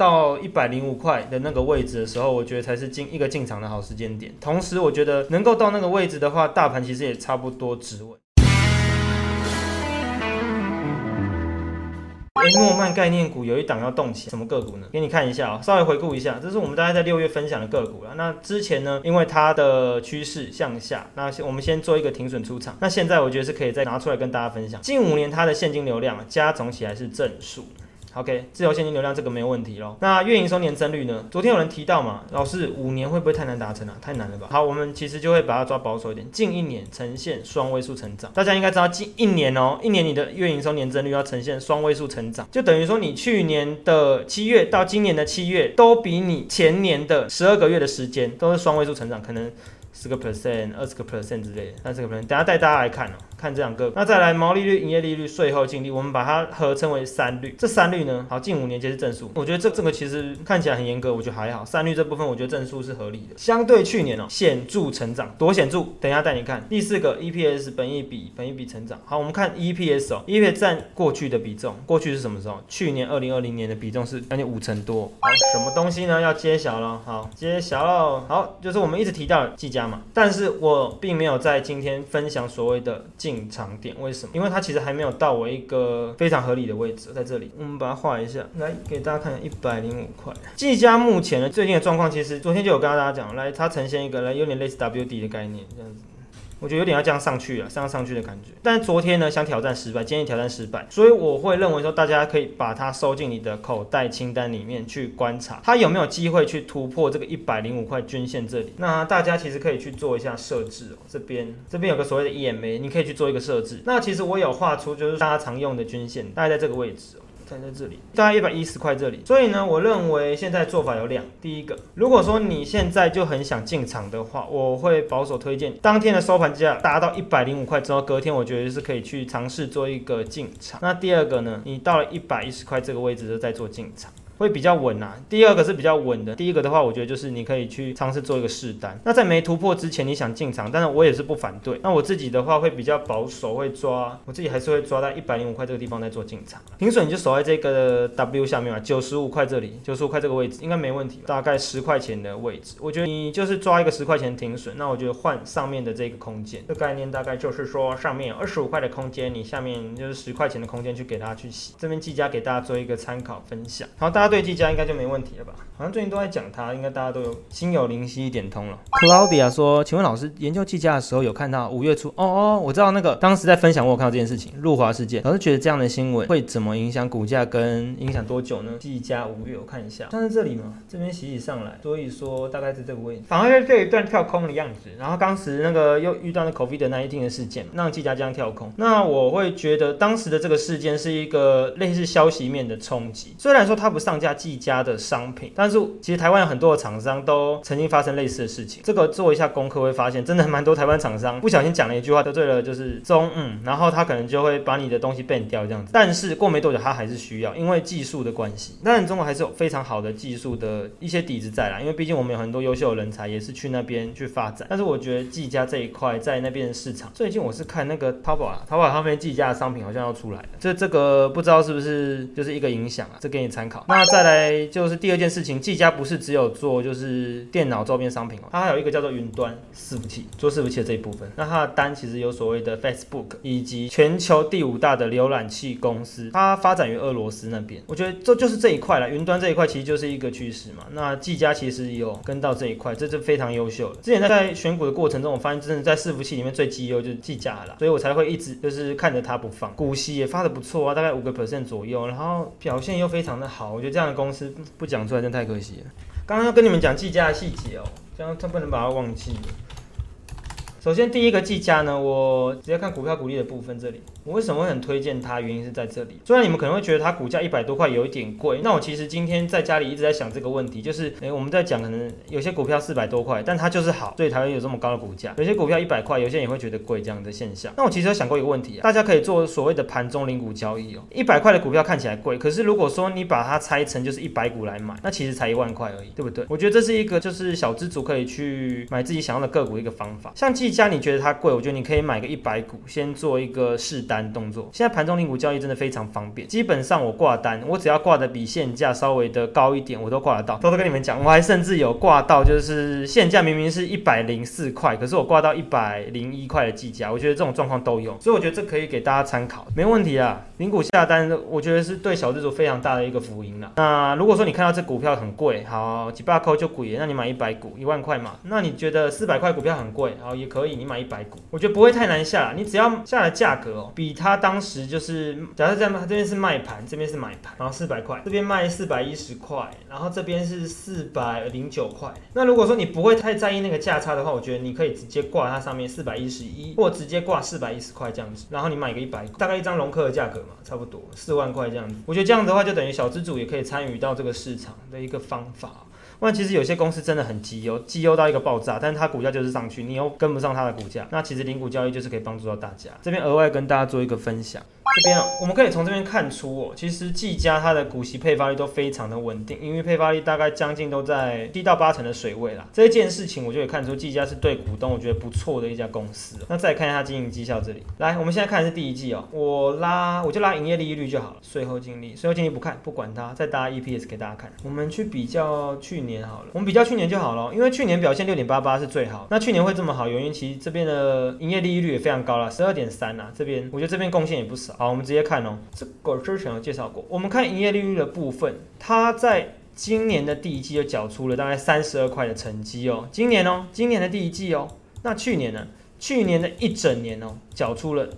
到一百零五块的那个位置的时候，我觉得才是进一个进场的好时间点。同时，我觉得能够到那个位置的话，大盘其实也差不多止稳。哎，诺曼概念股有一档要动起，什么个股呢？给你看一下啊，稍微回顾一下，这是我们大概在六月分享的个股了。那之前呢，因为它的趋势向下，那我们先做一个停损出场。那现在我觉得是可以再拿出来跟大家分享。近五年它的现金流量加总起来是正数。OK，自由现金流量这个没有问题喽。那月营收年增率呢？昨天有人提到嘛，老师五年会不会太难达成啊？太难了吧？好，我们其实就会把它抓保守一点，近一年呈现双位数成长。大家应该知道，近一年哦，一年你的月营收年增率要呈现双位数成长，就等于说你去年的七月到今年的七月，都比你前年的十二个月的时间都是双位数成长，可能十个 percent、二十个 percent 之类的，三十个 percent。等下带大家来看哦。看这两个，那再来毛利率、营业利率、税后净利，我们把它合称为三率。这三率呢，好，近五年皆是正数。我觉得这这个其实看起来很严格，我觉得还好。三率这部分，我觉得正数是合理的。相对去年哦，显著成长，多显著？等一下带你看。第四个 EPS 本益比，本益比成长。好，我们看 EPS 哦，EPS 占过去的比重，过去是什么时候？去年二零二零年的比重是将近五成多。好，什么东西呢？要揭晓了。好，揭晓了。好，就是我们一直提到技嘉嘛，但是我并没有在今天分享所谓的进场点。为什么？因为它其实还没有到我一个非常合理的位置，在这里，我们把它画一下，来给大家看一百零五块。技嘉目前呢，最近的状况，其实昨天就有跟大家讲，来它呈现一个来有点类似 W D 的概念，这样子。我觉得有点要这样上去了，这样上去的感觉。但昨天呢，想挑战失败，今天挑战失败，所以我会认为说，大家可以把它收进你的口袋清单里面去观察，它有没有机会去突破这个一百零五块均线这里。那大家其实可以去做一下设置哦，这边这边有个所谓的 EMA，你可以去做一个设置。那其实我有画出就是大家常用的均线，大概在这个位置。站在这里，大概一百一十块这里，所以呢，我认为现在做法有两。第一个，如果说你现在就很想进场的话，我会保守推荐当天的收盘价达到一百零五块之后，隔天我觉得是可以去尝试做一个进场。那第二个呢，你到了一百一十块这个位置就再做进场。会比较稳呐，第二个是比较稳的，第一个的话，我觉得就是你可以去尝试做一个试单。那在没突破之前，你想进场，但是我也是不反对。那我自己的话会比较保守，会抓，我自己还是会抓在一百零五块这个地方再做进场。停损你就守在这个 W 下面嘛，九十五块这里，九十五块这个位置应该没问题，大概十块钱的位置，我觉得你就是抓一个十块钱停损，那我觉得换上面的这个空间，这概念大概就是说上面二十五块的空间，你下面就是十块钱的空间去给大家去洗。这边计价给大家做一个参考分享。好，大家。对技嘉应该就没问题了吧？好像最近都在讲它，应该大家都有心有灵犀一点通了。Claudia 说：“请问老师，研究技嘉的时候有看到五月初？哦哦，我知道那个当时在分享，我有看到这件事情，入华事件。老师觉得这样的新闻会怎么影响股价，跟影响多久呢？技嘉五月我看一下，像是这里嘛，这边洗洗上来，所以说大概是这个位置，反而是这一段跳空的样子。然后当时那个又遇到那 COVID 的那一天的事件，让技嘉这样跳空。那我会觉得当时的这个事件是一个类似消息面的冲击，虽然说它不上。价计价的商品，但是其实台湾有很多的厂商都曾经发生类似的事情。这个做一下功课会发现，真的蛮多台湾厂商不小心讲了一句话得罪了就是中嗯，然后他可能就会把你的东西 ban 掉这样子。但是过没多久他还是需要，因为技术的关系。当然中国还是有非常好的技术的一些底子在啦，因为毕竟我们有很多优秀的人才也是去那边去发展。但是我觉得技嘉这一块在那边的市场，最近我是看那个淘宝啊，淘宝上面技嘉的商品好像要出来了，这这个不知道是不是就是一个影响啊？这给你参考。那那再来就是第二件事情，技嘉不是只有做就是电脑周边商品哦，它还有一个叫做云端伺服器，做伺服器的这一部分。那它的单其实有所谓的 Facebook 以及全球第五大的浏览器公司，它发展于俄罗斯那边。我觉得这就是这一块了，云端这一块其实就是一个趋势嘛。那技嘉其实有跟到这一块，这是非常优秀的。之前在在选股的过程中，我发现真的在伺服器里面最绩优就是技嘉了，所以我才会一直就是看着它不放。股息也发的不错啊，大概五个 percent 左右，然后表现又非常的好，我觉得这样的公司。不讲出来真太可惜了。刚刚要跟你们讲计价的细节哦，这样他不能把它忘记。首先第一个计价呢，我直接看股票股利的部分这里。我为什么会很推荐它？原因是在这里。虽然你们可能会觉得它股价一百多块有一点贵，那我其实今天在家里一直在想这个问题，就是诶，我们在讲可能有些股票四百多块，但它就是好，所以才会有这么高的股价。有些股票一百块，有些人也会觉得贵这样的现象。那我其实有想过一个问题啊，大家可以做所谓的盘中零股交易哦。一百块的股票看起来贵，可是如果说你把它拆成就是一百股来买，那其实才一万块而已，对不对？我觉得这是一个就是小资族可以去买自己想要的个股一个方法。像技嘉，你觉得它贵，我觉得你可以买个一百股，先做一个试单。动作。现在盘中零股交易真的非常方便，基本上我挂单，我只要挂的比现价稍微的高一点，我都挂得到。偷偷跟你们讲，我还甚至有挂到，就是现价明明是一百零四块，可是我挂到一百零一块的计价，我觉得这种状况都有，所以我觉得这可以给大家参考，没问题啊。零股下单，我觉得是对小资主非常大的一个福音了。那如果说你看到这股票很贵，好几百块就贵，那你买一百股一万块嘛？那你觉得四百块股票很贵，好也可以，你买一百股，我觉得不会太难下，你只要下的价格哦，比他当时就是假设在这边是卖盘，这边是买盘，然后四百块，这边卖四百一十块，然后这边是四百零九块。那如果说你不会太在意那个价差的话，我觉得你可以直接挂它上面四百一十一，或直接挂四百一十块这样子，然后你买个一百股，大概一张龙客的价格嘛，差不多四万块这样子。我觉得这样的话，就等于小资主也可以参与到这个市场的一个方法。那其实有些公司真的很绩优，绩优到一个爆炸，但是它股价就是上去，你又跟不上它的股价。那其实零股交易就是可以帮助到大家。这边额外跟大家做一个分享。这边啊，我们可以从这边看出哦，其实技嘉它的股息配发率都非常的稳定，因为配发率大概将近都在七到八成的水位啦。这一件事情我就可以看出技嘉是对股东我觉得不错的一家公司。那再看一下经营绩效这里，来，我们现在看的是第一季哦，我拉我就拉营业利率就好了，税后净利，税后净利不看不管它，再搭 EPS 给大家看。我们去比较去年年好了，我们比较去年就好了，因为去年表现六点八八是最好。那去年会这么好，原因其实这边的营业利率也非常高了，十二点三呐，这边我觉得这边贡献也不少。好，我们直接看哦。这个之前有介绍过，我们看营业利率的部分，它在今年的第一季就缴出了大概三十二块的成绩哦。今年哦，今年的第一季哦，那去年呢？去年的一整年哦，缴出了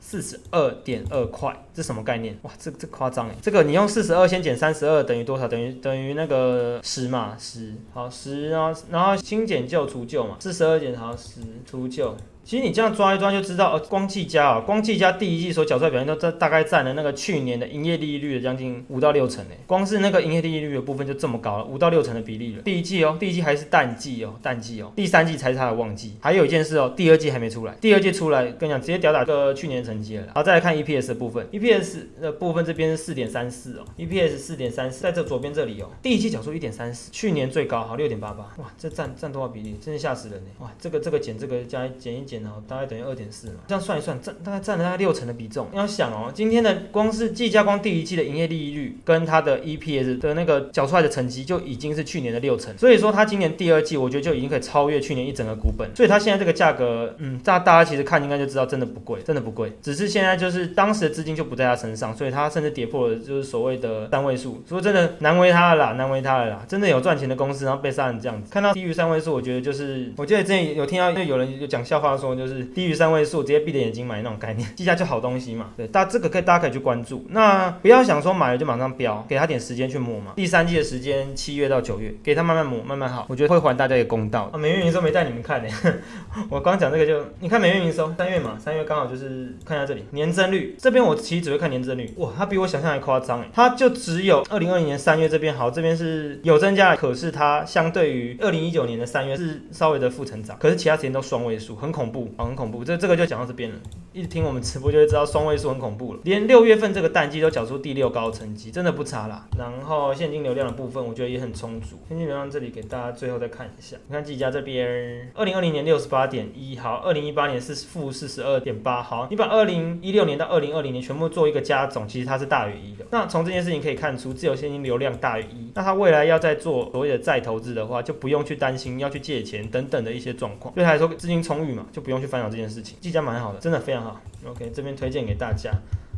四十二点二块，这什么概念？哇，这这夸张哎！这个你用四十二先减三十二等于多少？等于等于那个十嘛，十好十，然后然后新减旧除旧嘛，四十二减好十除旧。其实你这样抓一抓就知道，呃，光计加啊，光计加第一季所缴出来表现都在大概占了那个去年的营业利率的将近五到六成呢。光是那个营业利率的部分就这么高了，五到六成的比例了。第一季哦，第一季还是淡季哦，淡季哦，第三季才是它的旺季。还有一件事哦，第二季还没出来，第二季出来跟你讲，直接吊打个去年成绩了。好，再来看 EPS 的部分，EPS 的部分这边是四点三四哦，EPS 四点三四，在这左边这里哦，第一季缴出一点三四，去年最高好六点八八，哇，这占占多少比例？真是吓死人呢！哇，这个这个减这个加减一减哦，大概等于二。点四嘛，这样算一算，占大概占了大概六成的比重。你要想哦，今天的光是季嘉光第一季的营业利率跟它的 EPS 的那个缴出来的成绩，就已经是去年的六成。所以说，它今年第二季，我觉得就已经可以超越去年一整个股本。所以它现在这个价格，嗯，大大家其实看应该就知道，真的不贵，真的不贵。只是现在就是当时的资金就不在他身上，所以他甚至跌破了就是所谓的三位数。说真的，难为他了啦，难为他了啦。真的有赚钱的公司，然后被杀成这样子，看到低于三位数，我觉得就是，我记得之前有听到，因为有人有讲笑话说，就是低于三。位数直接闭着眼睛买那种概念，记下就好东西嘛。对，大这个可以大家可以去关注。那不要想说买了就马上飙，给他点时间去磨嘛。第三季的时间七月到九月，给他慢慢磨，慢慢好。我觉得会还大家一个公道啊。美月营收没带你们看呢，我刚讲这个就你看美月营收三月嘛，三月刚好就是看一下这里年增率这边我其实只会看年增率，哇，它比我想象还夸张哎，它就只有二零二零年三月这边好，这边是有增加，可是它相对于二零一九年的三月是稍微的负成长，可是其他时间都双位数，很恐怖啊，很恐怖。这这个就讲到这边了，一听我们直播就会知道双位数很恐怖了。连六月份这个淡季都缴出第六高成绩，真的不差啦。然后现金流量的部分，我觉得也很充足。现金流量这里给大家最后再看一下，你看季家这边，二零二零年六十八点一，好，二零一八年是负四十二点八，好，你把二零一六年到二零二零年全部做一个加总，其实它是大于一的。那从这件事情可以看出，自由现金流量大于一，那它未来要再做所谓的再投资的话，就不用去担心要去借钱等等的一些状况。对他来说，资金充裕嘛，就不用去烦恼这件事情。季家蛮好的，真的非常好。OK，这边推荐给大家。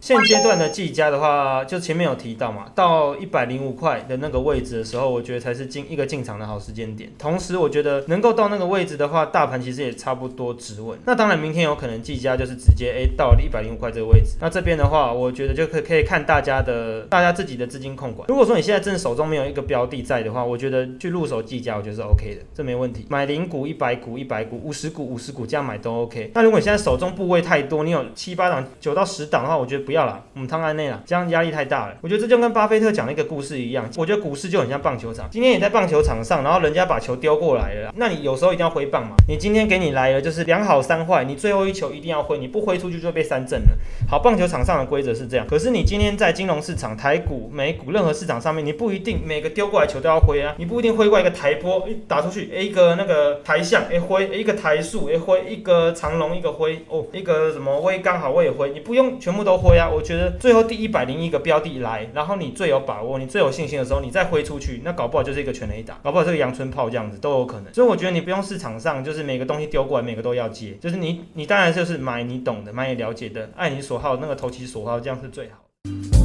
现阶段的技嘉的话，就前面有提到嘛，到一百零五块的那个位置的时候，我觉得才是进一个进场的好时间点。同时，我觉得能够到那个位置的话，大盘其实也差不多止稳。那当然，明天有可能技嘉就是直接诶到一百零五块这个位置。那这边的话，我觉得就可可以看大家的大家自己的资金控管。如果说你现在正手中没有一个标的在的话，我觉得去入手技嘉，我觉得是 OK 的，这没问题。买零股、一百股、一百股、五十股、五十股这样买都 OK。那如果你现在手中部位太多，你有七八档、九到十档的话，我觉得不要啦，我们汤安内啦，这样压力太大了。我觉得这就跟巴菲特讲的一个故事一样，我觉得股市就很像棒球场。今天你在棒球场上，然后人家把球丢过来了，那你有时候一定要挥棒嘛。你今天给你来了就是两好三坏，你最后一球一定要挥，你不挥出去就被三振了。好，棒球场上的规则是这样，可是你今天在金融市场、台股、美股任何市场上面，你不一定每个丢过来球都要挥啊，你不一定挥过一个台波，诶打出去，一个那个台象，诶挥，一个台数，诶挥，一个长龙，一个挥，哦，一个什么威刚好我也挥，你不用全部都挥我觉得最后第一百零一个标的来，然后你最有把握，你最有信心的时候，你再挥出去，那搞不好就是一个全雷打，搞不好这个阳春炮这样子都有可能。所以我觉得你不用市场上就是每个东西丢过来，每个都要接，就是你你当然就是买你懂的，买你了解的，爱你所好那个投其所好，这样是最好的。